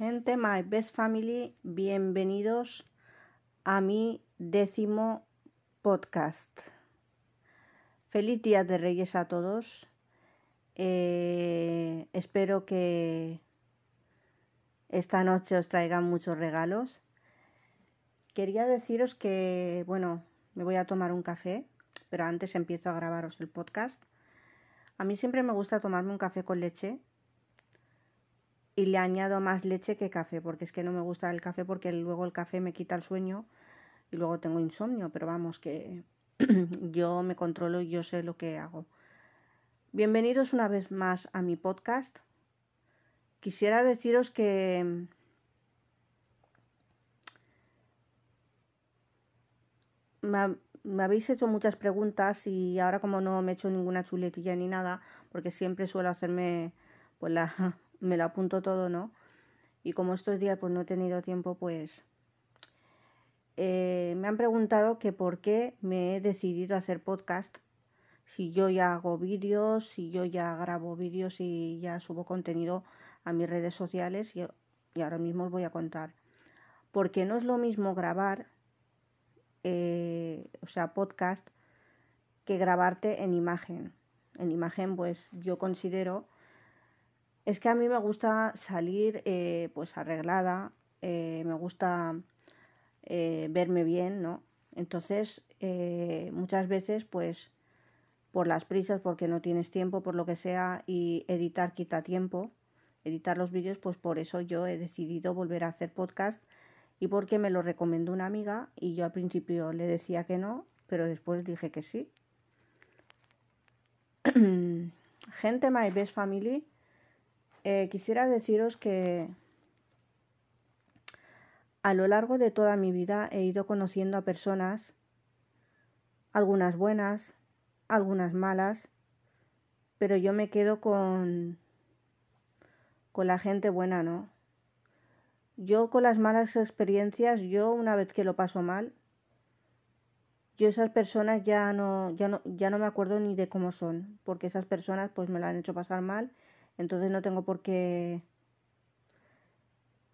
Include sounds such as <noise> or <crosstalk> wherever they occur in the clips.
Gente, my best family, bienvenidos a mi décimo podcast. Feliz Día de Reyes a todos. Eh, espero que esta noche os traigan muchos regalos. Quería deciros que, bueno, me voy a tomar un café, pero antes empiezo a grabaros el podcast. A mí siempre me gusta tomarme un café con leche y le añado más leche que café, porque es que no me gusta el café porque luego el café me quita el sueño y luego tengo insomnio, pero vamos que <clears throat> yo me controlo y yo sé lo que hago. Bienvenidos una vez más a mi podcast. Quisiera deciros que me, habéis hecho muchas preguntas y ahora como no me he hecho ninguna chuletilla ni nada, porque siempre suelo hacerme pues la me lo apunto todo, ¿no? Y como estos días pues no he tenido tiempo, pues eh, me han preguntado que por qué me he decidido hacer podcast. Si yo ya hago vídeos, si yo ya grabo vídeos y ya subo contenido a mis redes sociales y, y ahora mismo os voy a contar. Porque no es lo mismo grabar, eh, o sea, podcast, que grabarte en imagen. En imagen, pues yo considero es que a mí me gusta salir eh, pues arreglada, eh, me gusta eh, verme bien, ¿no? Entonces, muchas veces, pues, por las prisas, porque no tienes tiempo, por lo que sea, y editar quita tiempo, editar los vídeos, pues por eso yo he decidido volver a hacer podcast y porque me lo recomendó una amiga y yo al principio le decía que no, pero después dije que sí. <clears throat> Gente, my best family eh, quisiera deciros que a lo largo de toda mi vida he ido conociendo a personas, algunas buenas, algunas malas, pero yo me quedo con con la gente buena, ¿no? Yo con las malas experiencias, yo una vez que lo paso mal, yo esas personas ya no, ya no, ya no me acuerdo ni de cómo son, porque esas personas pues me la han hecho pasar mal entonces no tengo por qué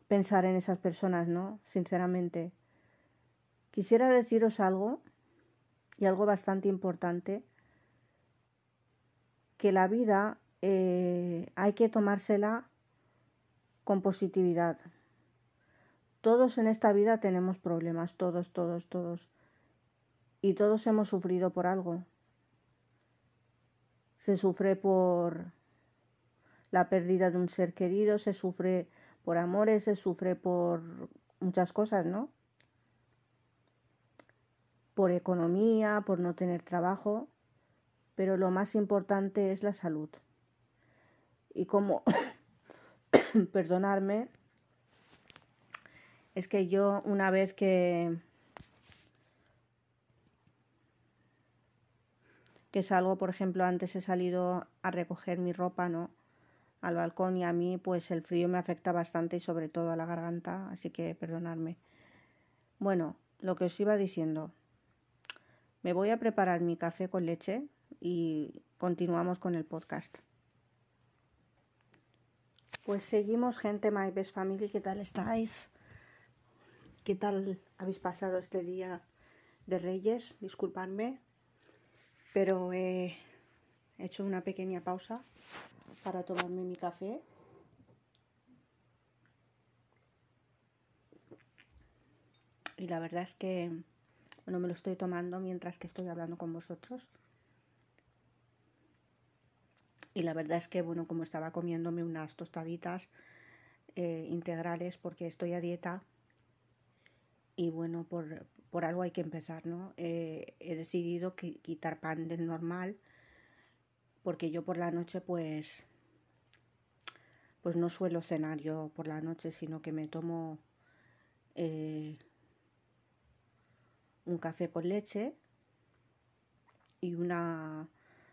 pensar en esas personas, ¿no? Sinceramente. Quisiera deciros algo, y algo bastante importante, que la vida eh, hay que tomársela con positividad. Todos en esta vida tenemos problemas, todos, todos, todos. Y todos hemos sufrido por algo. Se sufre por la pérdida de un ser querido, se sufre por amores, se sufre por muchas cosas, ¿no? Por economía, por no tener trabajo, pero lo más importante es la salud. Y como, <coughs> perdonarme, es que yo una vez que que salgo, por ejemplo, antes he salido a recoger mi ropa, ¿no? Al balcón y a mí pues el frío me afecta bastante y sobre todo a la garganta, así que perdonadme. Bueno, lo que os iba diciendo. Me voy a preparar mi café con leche y continuamos con el podcast. Pues seguimos, gente, My Best Family, ¿qué tal estáis? ¿Qué tal habéis pasado este día de Reyes? Disculpadme, pero he hecho una pequeña pausa para tomarme mi café. Y la verdad es que, bueno, me lo estoy tomando mientras que estoy hablando con vosotros. Y la verdad es que, bueno, como estaba comiéndome unas tostaditas eh, integrales porque estoy a dieta. Y bueno, por, por algo hay que empezar, ¿no? Eh, he decidido quitar pan del normal porque yo por la noche pues pues no suelo cenar yo por la noche, sino que me tomo eh, un café con leche y una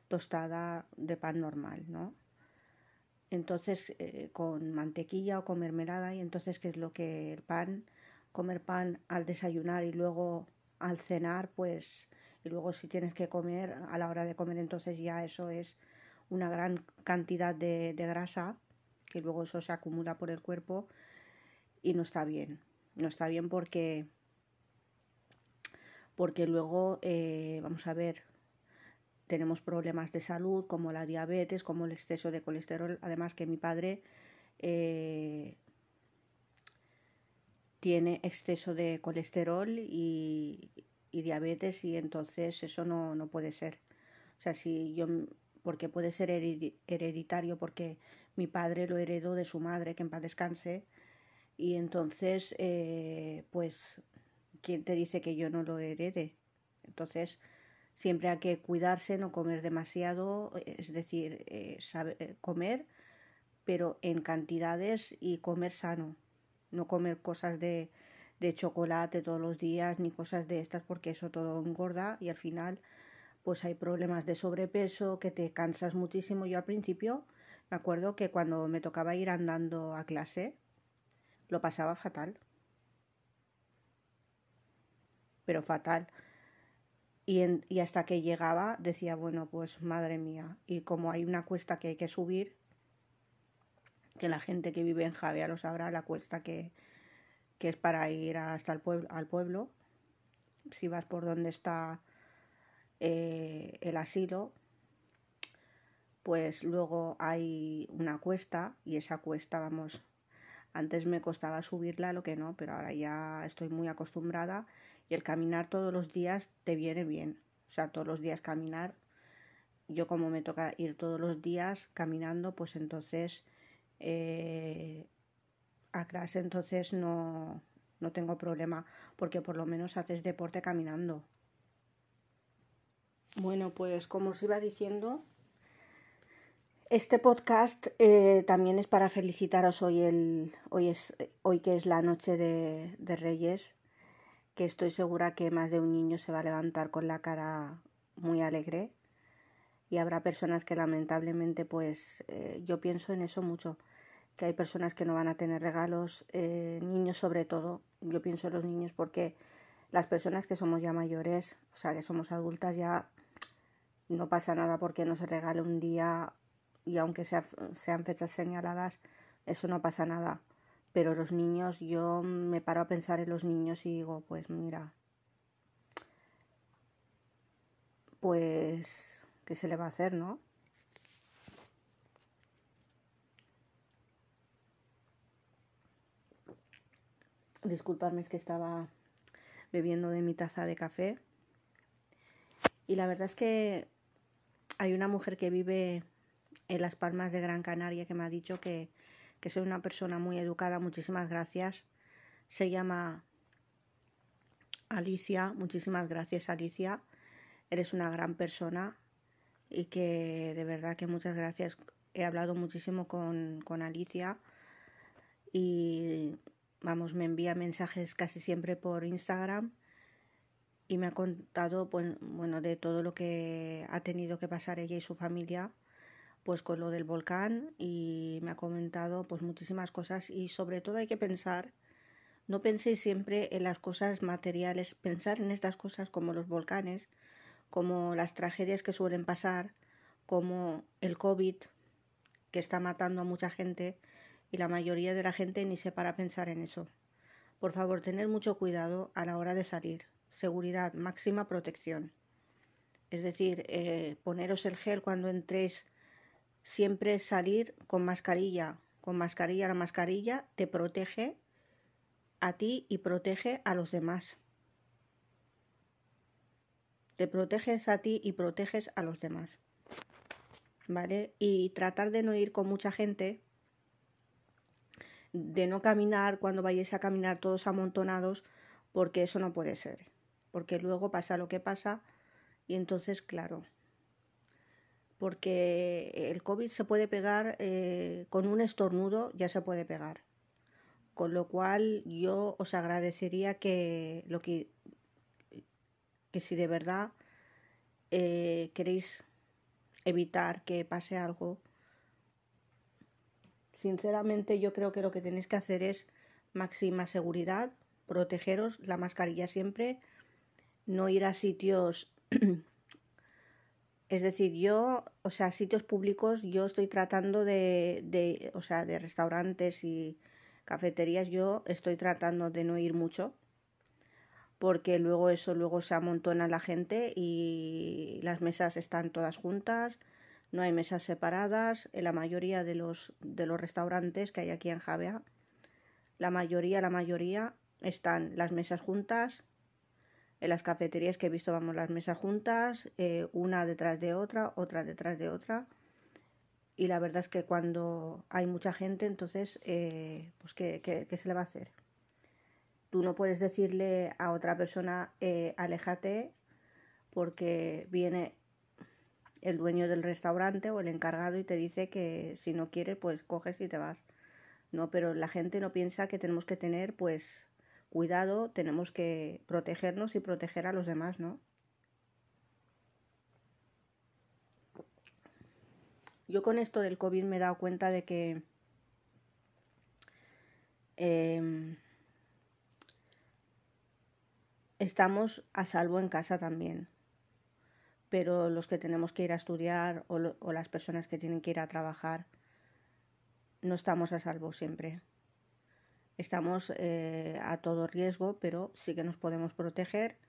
tostada de pan normal, ¿no? Entonces, eh, con mantequilla o con mermelada, y entonces, ¿qué es lo que el pan? Comer pan al desayunar y luego al cenar, pues, y luego si tienes que comer, a la hora de comer, entonces ya eso es una gran cantidad de, grasa que luego eso se acumula por el cuerpo y no está bien. No está bien porque, porque luego, eh, vamos a ver, tenemos problemas de salud como la diabetes, como el exceso de colesterol. Además que mi padre eh, tiene exceso de colesterol y, diabetes y entonces eso no, no, puede ser. O sea, si yo, porque puede ser hereditario porque mi padre lo heredó de su madre, que en paz descanse, y entonces, eh, pues, ¿quién te dice que yo no lo herede? Entonces, siempre hay que cuidarse, no comer demasiado, es decir, eh, eh, comer, pero en cantidades y comer sano, no comer cosas de, de chocolate todos los días ni cosas de estas porque eso todo engorda y al final pues hay problemas de sobrepeso, que te cansas muchísimo. Yo al principio me acuerdo que cuando me tocaba ir andando a clase, lo pasaba fatal. Pero fatal. Y, y, hasta que llegaba decía, bueno, pues madre mía. Y como hay una cuesta que hay que subir, que la gente que vive en Javea lo sabrá, la cuesta que, que es para ir hasta el pueblo, al pueblo, si vas por donde está eh, el asilo, pues luego hay una cuesta y esa cuesta, vamos, antes me costaba subirla, lo que no, pero ahora ya estoy muy acostumbrada y el caminar todos los días te viene bien. O sea, todos los días caminar. Yo como me toca ir todos los días caminando, pues entonces eh, a clase entonces no, no tengo problema porque por lo menos haces deporte caminando. Bueno, pues como os iba diciendo, este podcast eh, también es para felicitaros. Hoy, el, hoy, es, hoy que es la noche de, de, Reyes, que estoy segura que más de un niño se va a levantar con la cara muy alegre. Y habrá personas que lamentablemente pues eh, yo pienso en eso mucho, que hay personas que no van a tener regalos, eh, niños sobre todo, yo pienso en los niños porque las personas que somos ya mayores, o sea que somos adultas ya no pasa nada porque no se regale un día y aunque sea, sean fechas señaladas, eso no pasa nada. Pero los niños, yo me paro a pensar en los niños y digo, pues mira, pues, ¿qué se le va a hacer, no? Disculpadme, es que estaba bebiendo de mi taza de café. Y la verdad es que hay una mujer que vive en Las Palmas de Gran Canaria que me ha dicho que, que soy una persona muy educada. Muchísimas gracias. Se llama Alicia. Muchísimas gracias, Alicia. Eres una gran persona y que de verdad que muchas gracias. He hablado muchísimo con, con Alicia y vamos, me envía mensajes casi siempre por Instagram y me ha contado pues, bueno, de todo lo que ha tenido que pasar ella y su familia pues con lo del volcán y me ha comentado pues muchísimas cosas. Y sobre todo hay que pensar no penséis siempre en las cosas materiales, pensar en estas cosas como los volcanes, como las tragedias que suelen pasar, como el COVID que está matando a mucha gente y la mayoría de la gente ni se para a pensar en eso. Por favor, tened mucho cuidado a la hora de salir seguridad, máxima protección. Es decir, eh, poneros el gel cuando entréis, siempre salir con mascarilla. Con mascarilla, la mascarilla te protege a ti y protege a los demás. Te proteges a ti y proteges a los demás. ¿Vale? Y tratar de no ir con mucha gente, de no caminar cuando vayáis a caminar todos amontonados, porque eso no puede ser porque luego pasa lo que pasa y entonces, claro, porque el COVID se puede pegar eh, con un estornudo, ya se puede pegar. Con lo cual yo os agradecería que lo que, que si de verdad eh, queréis evitar que pase algo, sinceramente yo creo que lo que tenéis que hacer es máxima seguridad, protegeros, la mascarilla siempre, no ir a sitios, <clears throat> es decir, yo, o sea, sitios públicos, yo estoy tratando de, o sea, de restaurantes y Cafeterías yo estoy tratando de no ir mucho porque luego eso luego se amontona la gente y las mesas están todas juntas, no hay mesas separadas, en la mayoría de los, de los restaurantes que hay aquí en Javea, la mayoría, la mayoría están las mesas juntas, en las cafeterías que he visto vamos las mesas juntas, eh, una detrás de otra, otra detrás de otra, y la verdad es que cuando hay mucha gente, entonces, eh, pues ¿qué, ¿qué, se le va a hacer? Tú no puedes decirle a otra persona, eh, aléjate, porque viene el dueño del restaurante o el encargado y te dice que si no quieres, pues coges y te vas. No, pero la gente no piensa que tenemos que tener, pues, cuidado, tenemos que protegernos y proteger a los demás, ¿no? Yo con esto del COVID me he dado cuenta de que eh, estamos a salvo en casa también. Pero los que tenemos que ir a estudiar o, las personas que tienen que ir a trabajar, no estamos a salvo siempre. Estamos eh, a todo riesgo, pero sí que nos podemos proteger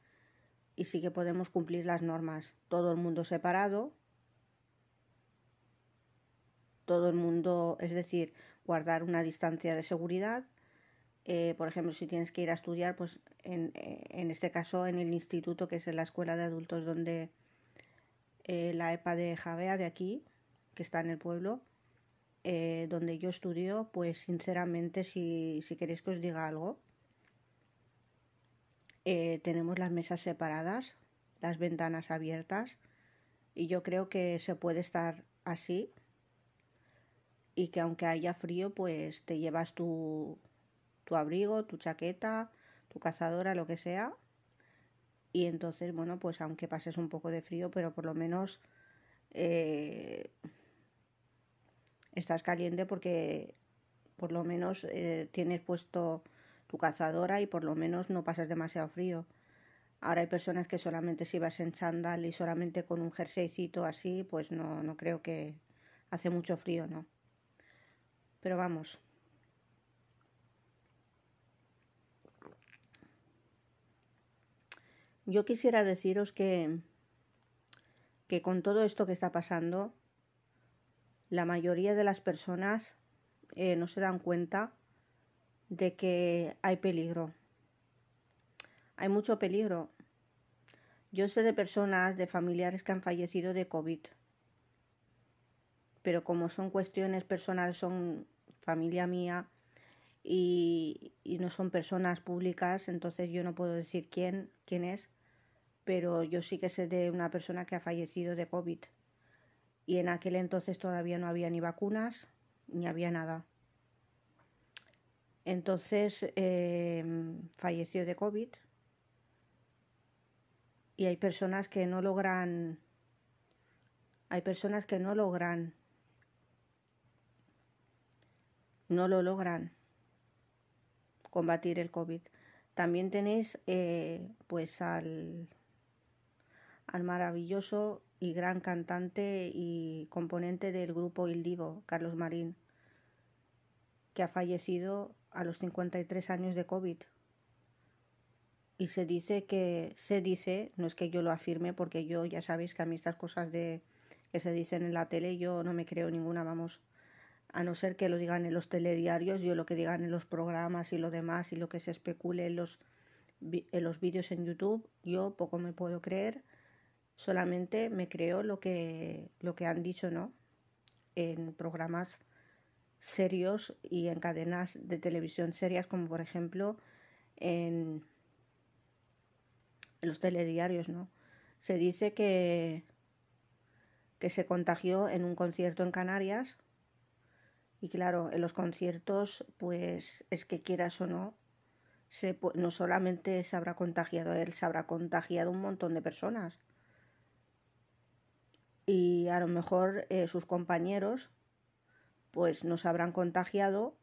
y sí que podemos cumplir las normas. Todo el mundo separado, todo el mundo, es decir, guardar una distancia de seguridad eh, por ejemplo, si tienes que ir a estudiar, pues en, eh, en, este caso en el instituto, que es la escuela de adultos donde eh, la EPA de Javea de aquí, que está en el pueblo, eh, donde yo estudio, pues sinceramente, si, si queréis que os diga algo, eh, tenemos las mesas separadas, las ventanas abiertas, y yo creo que se puede estar así y que aunque haya frío, pues te llevas tu, tu abrigo, tu chaqueta, tu cazadora, lo que sea. Y entonces, bueno, pues aunque pases un poco de frío, pero por lo menos eh, estás caliente porque por lo menos eh, tienes puesto tu cazadora y por lo menos no pasas demasiado frío. Ahora hay personas que solamente si vas en chándal y solamente con un jerseycito así, pues no, no creo que hace mucho frío, ¿no? Pero vamos, Yo quisiera deciros que, que con todo esto que está pasando, la mayoría de las personas eh, no se dan cuenta de que hay peligro. Hay mucho peligro. Yo sé de personas, de familiares que han fallecido de COVID. Pero como son cuestiones personales, son familia mía y, no son personas públicas, entonces yo no puedo decir quién, quién es pero yo sí que sé de una persona que ha fallecido de COVID. Y en aquel entonces todavía no había ni vacunas, ni había nada. Entonces eh, falleció de COVID. Y hay personas que no logran. Hay personas que no logran. No lo logran combatir el COVID. También tenéis eh, pues al al maravilloso y gran cantante y componente del grupo Il Divo, Carlos Marín, que ha fallecido a los 53 años de COVID. Y se dice que, se dice, no es que yo lo afirme, porque yo ya sabéis que a mí estas cosas de que se dicen en la tele, yo no me creo ninguna, vamos, a no ser que lo digan en los telediarios, yo lo que digan en los programas y lo demás y lo que se especule en los, en los vídeos en YouTube, yo poco me puedo creer solamente me creo lo que, lo que han dicho, ¿no? En programas serios y en cadenas de televisión serias, como por ejemplo en, en los telediarios, ¿no? Se dice que, que se contagió en un concierto en Canarias y claro, en los conciertos, pues es que quieras o no, se, no solamente se habrá contagiado él, se habrá contagiado un montón de personas y a lo mejor eh, sus compañeros pues nos habrán contagiado,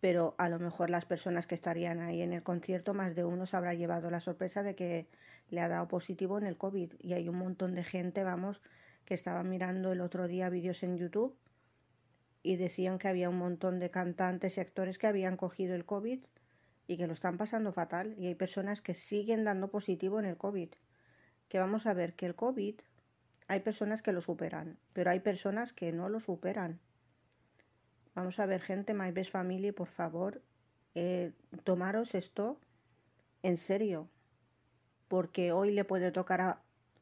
pero a lo mejor las personas que estarían ahí en el concierto, más de uno se habrá llevado la sorpresa de que le ha dado positivo en el COVID. Y hay un montón de gente, vamos, que estaba mirando el otro día vídeos en YouTube y decían que había un montón de cantantes y actores que habían cogido el COVID y que lo están pasando fatal y hay personas que siguen dando positivo en el COVID. Que vamos a ver que el COVID hay personas que lo superan, pero hay personas que no lo superan. Vamos a ver, gente, My Best Family, por favor, eh, tomaros esto en serio, porque hoy le puede tocar a,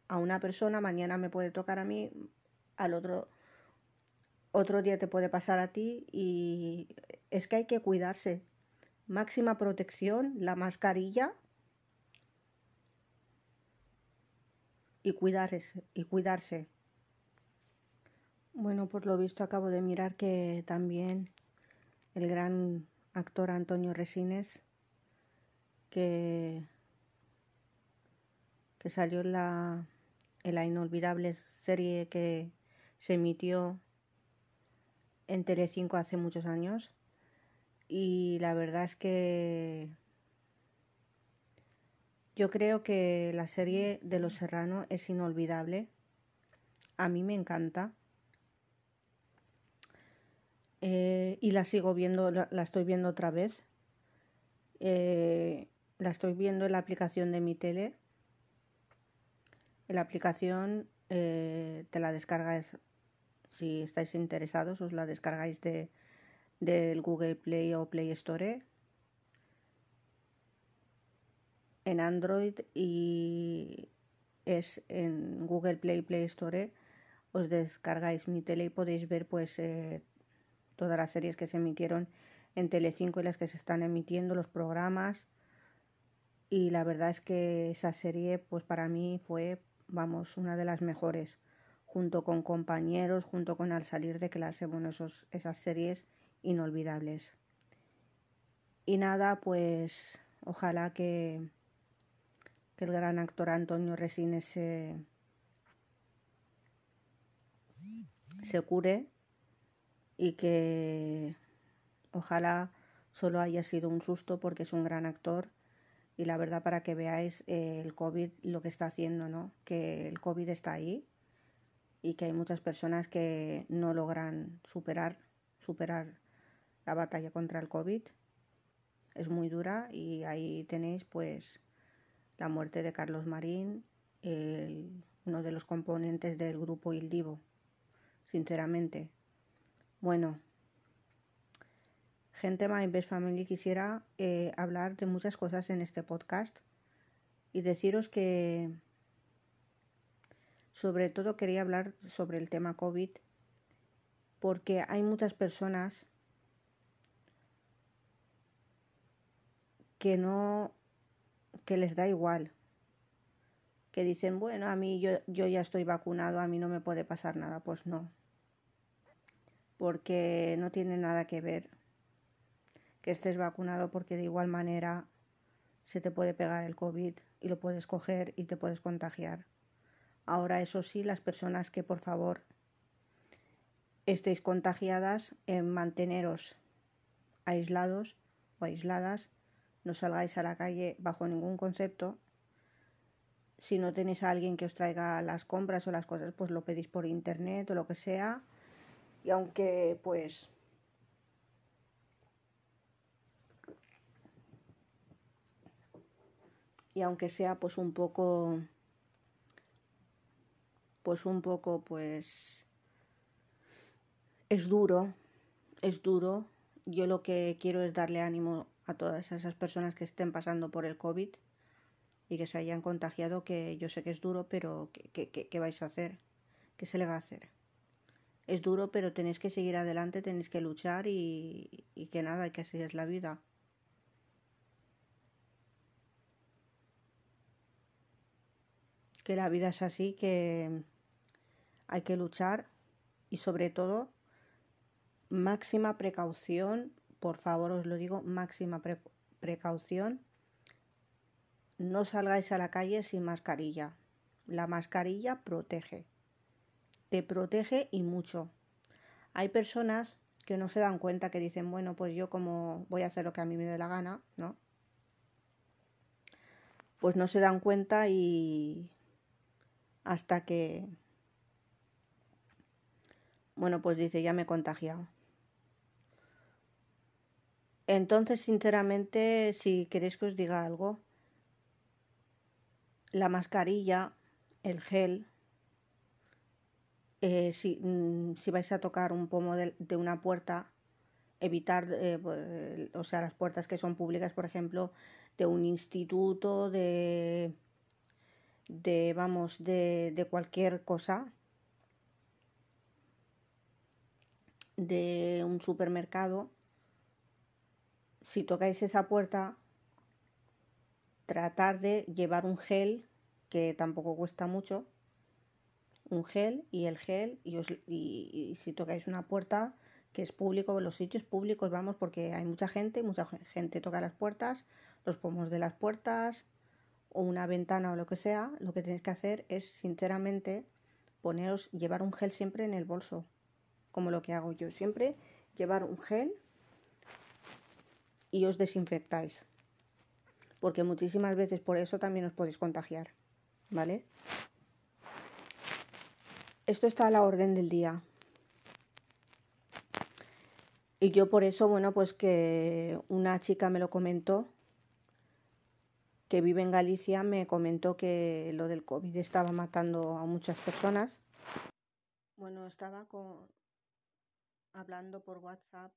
a una persona, mañana me puede tocar a mí, al otro otro día te puede pasar a ti y es que hay que cuidarse. Máxima protección, la mascarilla y cuidarse, y cuidarse. Bueno, por lo visto acabo de mirar que también el gran actor Antonio Resines, que, que salió en la, en la inolvidable serie que se emitió en Telecinco hace muchos años y la verdad es que yo creo que la serie de Los Serrano es inolvidable. A mí me encanta. Eh, y la sigo viendo, la, estoy viendo otra vez. Eh, la estoy viendo en la aplicación de mi tele. En la aplicación eh, te la descargas si estáis interesados, os la descargáis de, del Google Play o Play Store en Android y es en Google Play Play Store os descargáis mi tele y podéis ver pues eh, todas las series que se emitieron en Telecinco y las que se están emitiendo los programas. Y la verdad es que esa serie pues para mí fue vamos una de las mejores junto con compañeros, junto con Al salir de clase, bueno, esos, esas series inolvidables. Y nada, pues ojalá que, que el gran actor Antonio Resines se, se cure y que ojalá solo haya sido un susto porque es un gran actor y la verdad para que veáis eh, el COVID lo que está haciendo, ¿no? Que el COVID está ahí y que hay muchas personas que no logran superar, superar la batalla contra el COVID. Es muy dura y ahí tenéis pues la muerte de Carlos Marín, uno de los componentes del grupo Il Divo, sinceramente. Bueno, gente My Best Family quisiera eh, hablar de muchas cosas en este podcast y deciros que sobre todo quería hablar sobre el tema COVID porque hay muchas personas que no, que les da igual, que dicen, bueno, a mí yo, yo ya estoy vacunado, a mí no me puede pasar nada, pues no, porque no tiene nada que ver que estés vacunado porque de igual manera se te puede pegar el COVID y lo puedes coger y te puedes contagiar. Ahora, eso sí, las personas que por favor estéis contagiadas, en manteneros aislados o aisladas, no salgáis a la calle bajo ningún concepto. Si no tenéis a alguien que os traiga las compras o las cosas, pues lo pedís por internet o lo que sea. Y aunque pues y aunque sea pues un poco pues un poco pues es duro, es duro. Yo lo que quiero es darle ánimo a todas esas personas que estén pasando por el COVID y que se hayan contagiado, que yo sé que es duro, pero ¿qué, vais a hacer? ¿Qué se le va a hacer? Es duro, pero tenéis que seguir adelante, tenéis que luchar y, y que nada, que así es la vida. Que la vida es así, que hay que luchar y sobre todo máxima precaución, por favor os lo digo, máxima pre precaución. No salgáis a la calle sin mascarilla. La mascarilla protege. Te protege y mucho. Hay personas que no se dan cuenta, que dicen, bueno, pues yo como voy a hacer lo que a mí me dé la gana, ¿no? Pues no se dan cuenta y hasta que bueno, pues dice, ya me he contagiado. Entonces, sinceramente, si queréis que os diga algo, la mascarilla, el gel, eh, si, mm, si, vais a tocar un pomo de, una puerta, evitar, eh, pues, o sea, las puertas que son públicas, por ejemplo, de un instituto, de, de vamos, de, de cualquier cosa, de un supermercado, si tocáis esa puerta, tratar de llevar un gel, que tampoco cuesta mucho, un gel y el gel, y, os, y, si tocáis una puerta que es público, los sitios públicos, vamos, porque hay mucha gente, mucha gente toca las puertas, los pomos de las puertas, o una ventana o lo que sea, lo que tenéis que hacer es, sinceramente, poneros, llevar un gel siempre en el bolso, como lo que hago yo, siempre llevar un gel y os desinfectáis. Porque muchísimas veces por eso también os podéis contagiar. ¿Vale? Esto está a la orden del día. Y yo por eso, bueno, pues que una chica me lo comentó, que vive en Galicia, me comentó que lo del COVID estaba matando a muchas personas. Bueno, estaba con... hablando por WhatsApp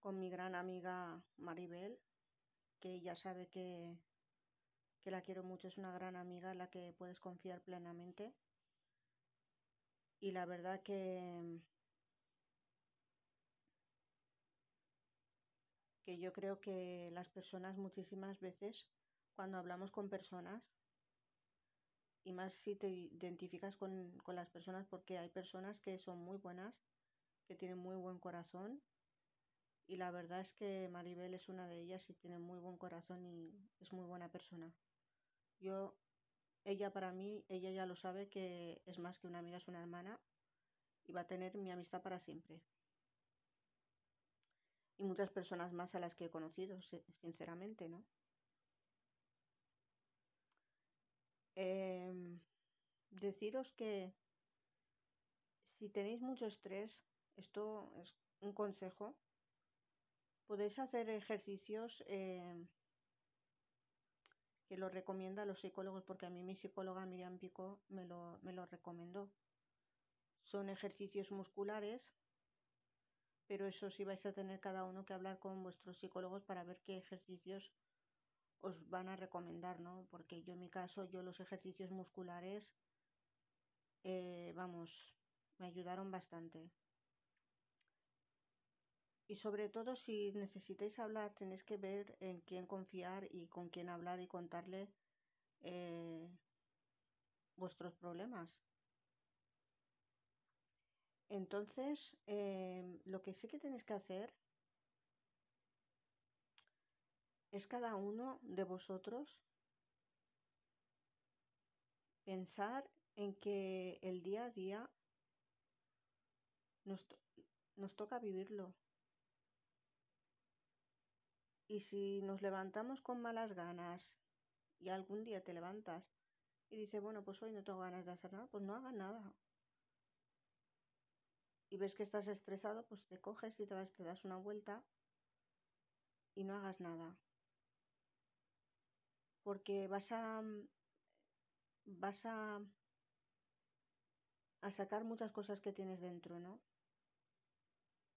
con mi gran amiga Maribel, que ya sabe que, que la quiero mucho, es una gran amiga en la que puedes confiar plenamente. Y la verdad que, que yo creo que las personas muchísimas veces, cuando hablamos con personas, y más si te identificas con, con las personas, porque hay personas que son muy buenas, que tienen muy buen corazón y la verdad es que Maribel es una de ellas y tiene muy buen corazón y es muy buena persona. Yo, ella para mí, ella ya lo sabe que es más que una amiga, es una hermana y va a tener mi amistad para siempre. Y muchas personas más a las que he conocido, sinceramente, ¿no? Eh, deciros que si tenéis mucho estrés, esto es un consejo, Podéis hacer ejercicios eh, que lo recomienda los psicólogos, porque a mí mi psicóloga Miriam Pico me lo, me lo recomendó. Son ejercicios musculares, pero eso sí vais a tener cada uno que hablar con vuestros psicólogos para ver qué ejercicios os van a recomendar, ¿no? Porque yo en mi caso, yo los ejercicios musculares, eh, vamos, me ayudaron bastante. Y sobre todo si necesitáis hablar, tenéis que ver en quién confiar y con quién hablar y contarle eh, vuestros problemas. Entonces, eh, lo que sí que tenéis que hacer es cada uno de vosotros pensar en que el día a día nos, nos toca vivirlo. Y si nos levantamos con malas ganas y algún día te levantas y dices, bueno, pues hoy no tengo ganas de hacer nada, pues no hagas nada. Y ves que estás estresado, pues te coges y te vas, te das una vuelta y no hagas nada. Porque vas a vas a a sacar muchas cosas que tienes dentro, ¿no?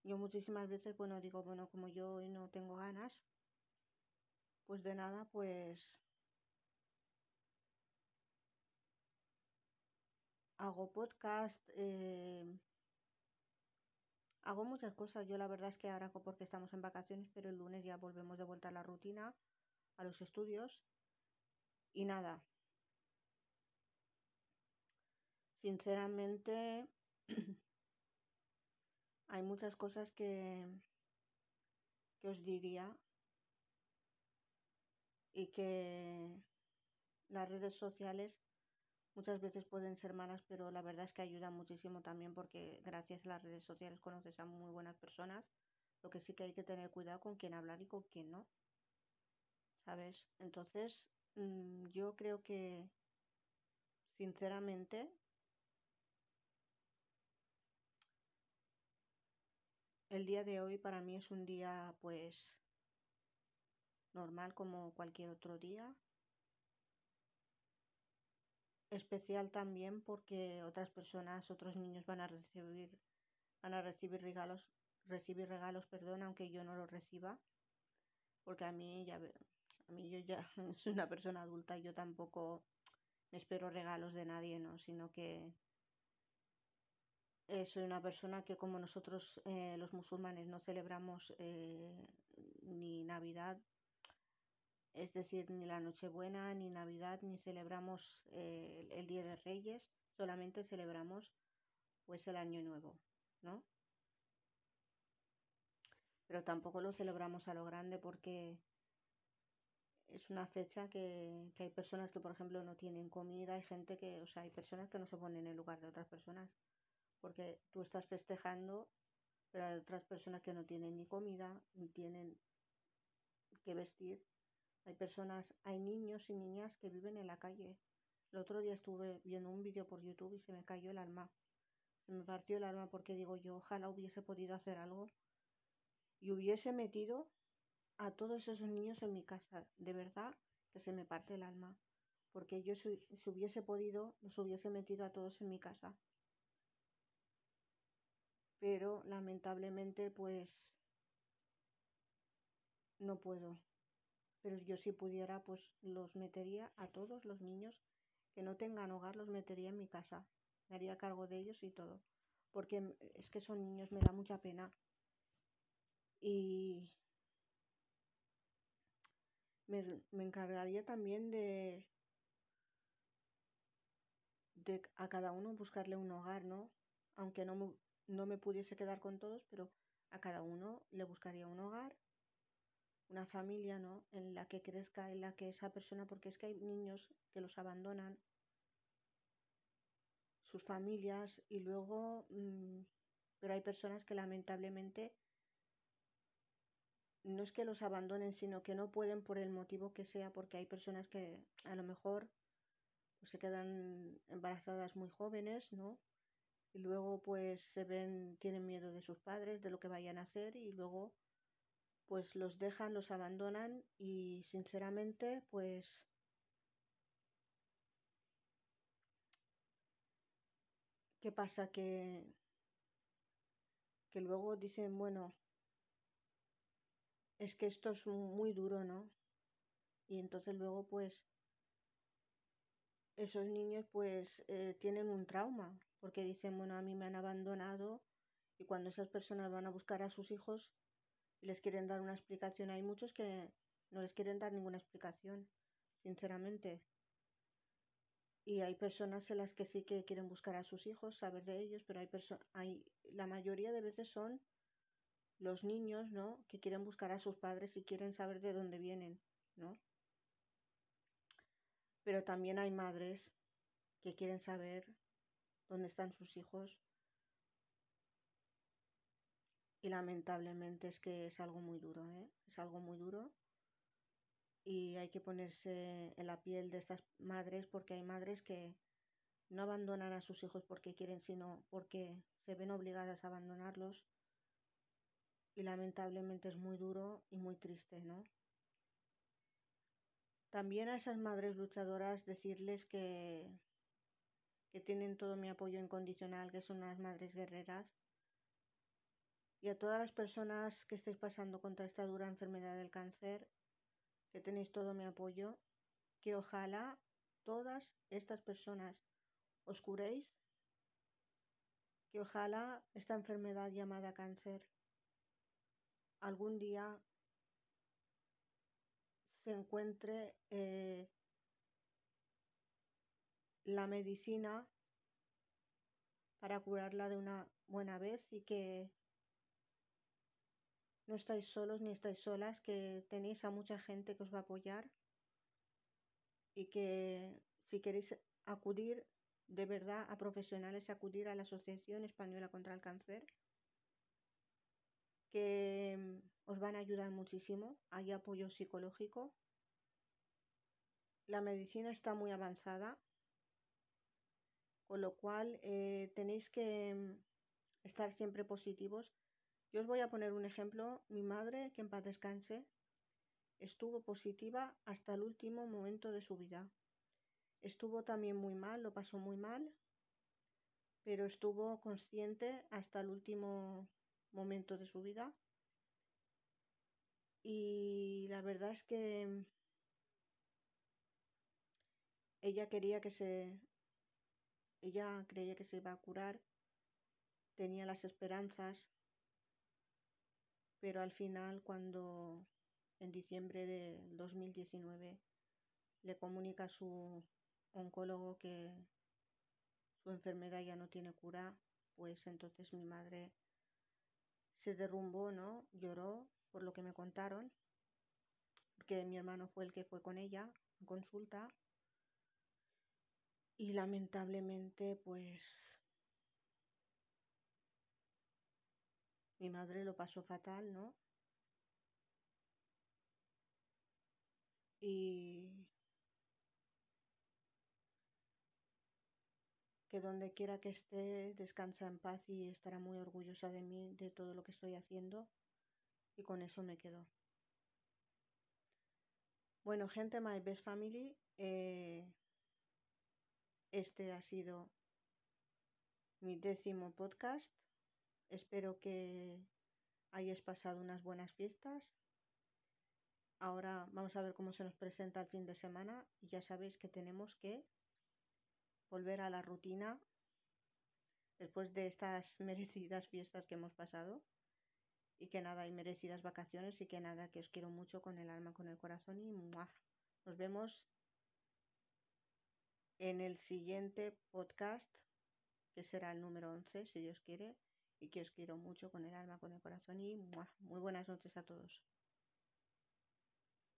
Yo muchísimas veces, bueno, digo, bueno, como yo hoy no tengo ganas, pues de nada, pues hago podcast, eh, hago muchas cosas. Yo la verdad es que ahora porque estamos en vacaciones, pero el lunes ya volvemos de vuelta a la rutina, a los estudios y nada. Sinceramente, <clears throat> hay muchas cosas que, que os diría y que las redes sociales muchas veces pueden ser malas, pero la verdad es que ayudan muchísimo también porque gracias a las redes sociales conoces a muy buenas personas. Lo que sí que hay que tener cuidado con quién hablar y con quién no. ¿Sabes? Entonces, mmm, yo creo que, sinceramente, el día de hoy para mí es un día pues normal como cualquier otro día. Especial también porque otras personas, otros niños van a recibir van a recibir regalos, recibir regalos, perdón, aunque yo no los reciba, porque a mí ya a mí yo ya <laughs> soy una persona adulta y yo tampoco espero regalos de nadie, ¿no? Sino que eh, soy una persona que como nosotros eh, los musulmanes no celebramos eh, ni Navidad, es decir, ni la Nochebuena, ni Navidad, ni celebramos el Día de Reyes, solamente celebramos pues el Año Nuevo, ¿no? Pero tampoco lo celebramos a lo grande porque es una fecha que, que, hay personas que, por ejemplo, no tienen comida, hay gente que, o sea, hay personas que no se ponen en el lugar de otras personas, porque tú estás festejando, pero hay otras personas que no tienen ni comida, ni tienen que vestir. Hay personas, hay niños y niñas que viven en la calle. El otro día estuve viendo un vídeo por YouTube y se me cayó el alma. Se me partió el alma porque digo yo, ojalá hubiese podido hacer algo y hubiese metido a todos esos niños en mi casa. De verdad que se me parte el alma. Porque yo si, hubiese podido, los hubiese metido a todos en mi casa. Pero lamentablemente pues no puedo. Pero yo si pudiera pues los metería a todos los niños que no tengan hogar, los metería en mi casa. Me haría cargo de ellos y todo. Porque es que son niños, me da mucha pena. Y me, encargaría también de, de a cada uno buscarle un hogar, ¿no? Aunque no no me pudiese quedar con todos, pero a cada uno le buscaría un hogar, una familia, ¿no? En la que crezca, en la que esa persona, porque es que hay niños que los abandonan, sus familias, y luego, mm, pero hay personas que lamentablemente no es que los abandonen, sino que no pueden por el motivo que sea, porque hay personas que a lo mejor pues, se quedan embarazadas muy jóvenes, ¿no? Y luego pues se ven, tienen miedo de sus padres, de lo que vayan a hacer y luego pues los dejan, los abandonan y sinceramente pues ¿qué pasa? Que, que luego dicen, bueno, es que esto es muy duro, ¿no? Y entonces luego pues esos niños pues eh, tienen un trauma, porque dicen, bueno, a mí me han abandonado y cuando esas personas van a buscar a sus hijos les quieren dar una explicación, hay muchos que no les quieren dar ninguna explicación, sinceramente. Y hay personas en las que sí que quieren buscar a sus hijos, saber de ellos, pero hay personas, hay, la mayoría de veces son los niños, ¿no? Que quieren buscar a sus padres y quieren saber de dónde vienen, ¿no? Pero también hay madres que quieren saber dónde están sus hijos. Y lamentablemente es que es algo muy duro, ¿eh? Es algo muy duro. Y hay que ponerse en la piel de estas madres porque hay madres que no abandonan a sus hijos porque quieren, sino porque se ven obligadas a abandonarlos y lamentablemente es muy duro y muy triste, ¿no? También a esas madres luchadoras decirles que, que tienen todo mi apoyo incondicional, que son unas madres guerreras. Y a todas las personas que estéis pasando contra esta dura enfermedad del cáncer, que tenéis todo mi apoyo, que ojalá todas estas personas os curéis, que ojalá esta enfermedad llamada cáncer algún día se encuentre eh, la medicina para curarla de una buena vez y que no estáis solos ni estáis solas, que tenéis a mucha gente que os va a apoyar y que si queréis acudir de verdad a profesionales, acudir a la Asociación Española contra el Cáncer, que mm, os van a ayudar muchísimo. Hay apoyo psicológico. La medicina está muy avanzada, con lo cual eh, tenéis que mm, estar siempre positivos, Yo os voy a poner un ejemplo. Mi madre, que en paz descanse, estuvo positiva hasta el último momento de su vida. Estuvo también muy mal, lo pasó muy mal, pero estuvo consciente hasta el último momento de su vida. Y la verdad es que ella quería que se... Ella creía que se iba a curar, tenía las esperanzas, pero al final cuando en diciembre de 2019 le comunica a su oncólogo que su enfermedad ya no tiene cura, pues entonces mi madre se derrumbó, ¿no? Lloró por lo que me contaron, porque mi hermano fue el que fue con ella en consulta y lamentablemente pues mi madre lo pasó fatal, ¿no? Y que donde quiera que esté descansa en paz y estará muy orgullosa de mí, de todo lo que estoy haciendo y con eso me quedo. Bueno, gente, my best family, eh, este ha sido mi décimo podcast. Espero que hayáis pasado unas buenas fiestas. Ahora vamos a ver cómo se nos presenta el fin de semana. Y ya sabéis que tenemos que volver a la rutina después de estas <laughs> merecidas fiestas que hemos pasado. Y que nada, hay merecidas vacaciones y que nada, que os quiero mucho con el alma, con el corazón y nos vemos en el siguiente podcast que será el número 11 si Dios quiere y que os quiero mucho con el alma, con el corazón y muy buenas noches a todos.